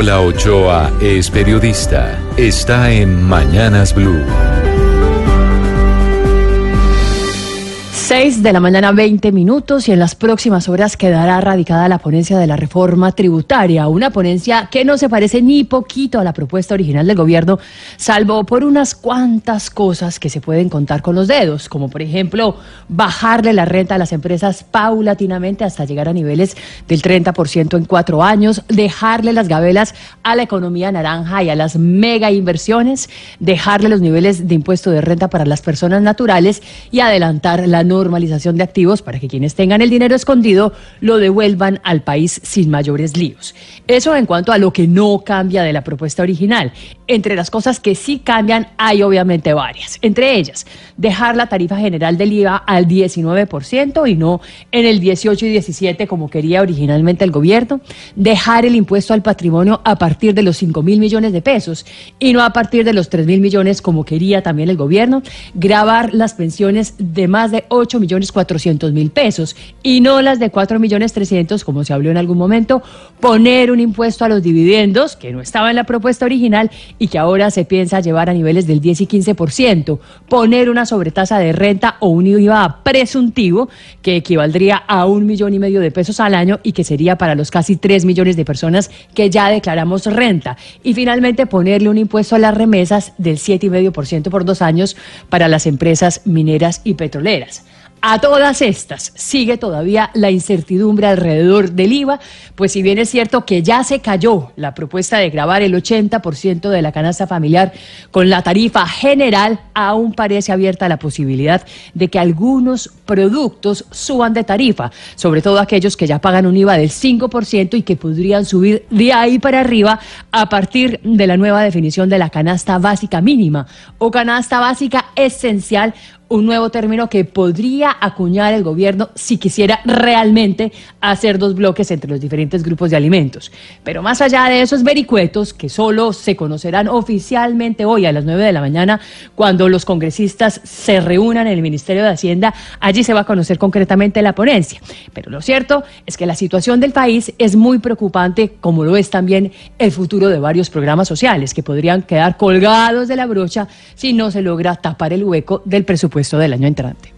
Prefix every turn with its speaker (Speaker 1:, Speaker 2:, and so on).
Speaker 1: Paola Ochoa es periodista. Está en Mañanas Blue.
Speaker 2: 6 de la mañana, 20 minutos, y en las próximas horas quedará radicada la ponencia de la reforma tributaria, una ponencia que no se parece ni poquito a la propuesta original del gobierno, salvo por unas cuantas cosas que se pueden contar con los dedos, como por ejemplo bajarle la renta a las empresas paulatinamente hasta llegar a niveles del 30% en cuatro años, dejarle las gabelas a la economía naranja y a las mega inversiones, dejarle los niveles de impuesto de renta para las personas naturales y adelantar la norma normalización de activos para que quienes tengan el dinero escondido lo devuelvan al país sin mayores líos. Eso en cuanto a lo que no cambia de la propuesta original. Entre las cosas que sí cambian hay obviamente varias. Entre ellas, dejar la tarifa general del IVA al 19% y no en el 18 y 17 como quería originalmente el gobierno. Dejar el impuesto al patrimonio a partir de los 5 mil millones de pesos y no a partir de los 3 mil millones como quería también el gobierno. Grabar las pensiones de más de 8 millones 400 mil pesos y no las de 4 millones 300 como se habló en algún momento, poner un impuesto a los dividendos que no estaba en la propuesta original y que ahora se piensa llevar a niveles del 10 y 15%, poner una sobretasa de renta o un IVA presuntivo que equivaldría a un millón y medio de pesos al año y que sería para los casi 3 millones de personas que ya declaramos renta y finalmente ponerle un impuesto a las remesas del 7,5% por dos años para las empresas mineras y petroleras. A todas estas sigue todavía la incertidumbre alrededor del IVA, pues si bien es cierto que ya se cayó la propuesta de grabar el 80% de la canasta familiar con la tarifa general, aún parece abierta la posibilidad de que algunos productos suban de tarifa, sobre todo aquellos que ya pagan un IVA del 5% y que podrían subir de ahí para arriba a partir de la nueva definición de la canasta básica mínima o canasta básica esencial un nuevo término que podría acuñar el gobierno si quisiera realmente hacer dos bloques entre los diferentes grupos de alimentos. Pero más allá de esos vericuetos, que solo se conocerán oficialmente hoy a las 9 de la mañana, cuando los congresistas se reúnan en el Ministerio de Hacienda, allí se va a conocer concretamente la ponencia. Pero lo cierto es que la situación del país es muy preocupante, como lo es también el futuro de varios programas sociales, que podrían quedar colgados de la brocha si no se logra tapar el hueco del presupuesto del año entrante.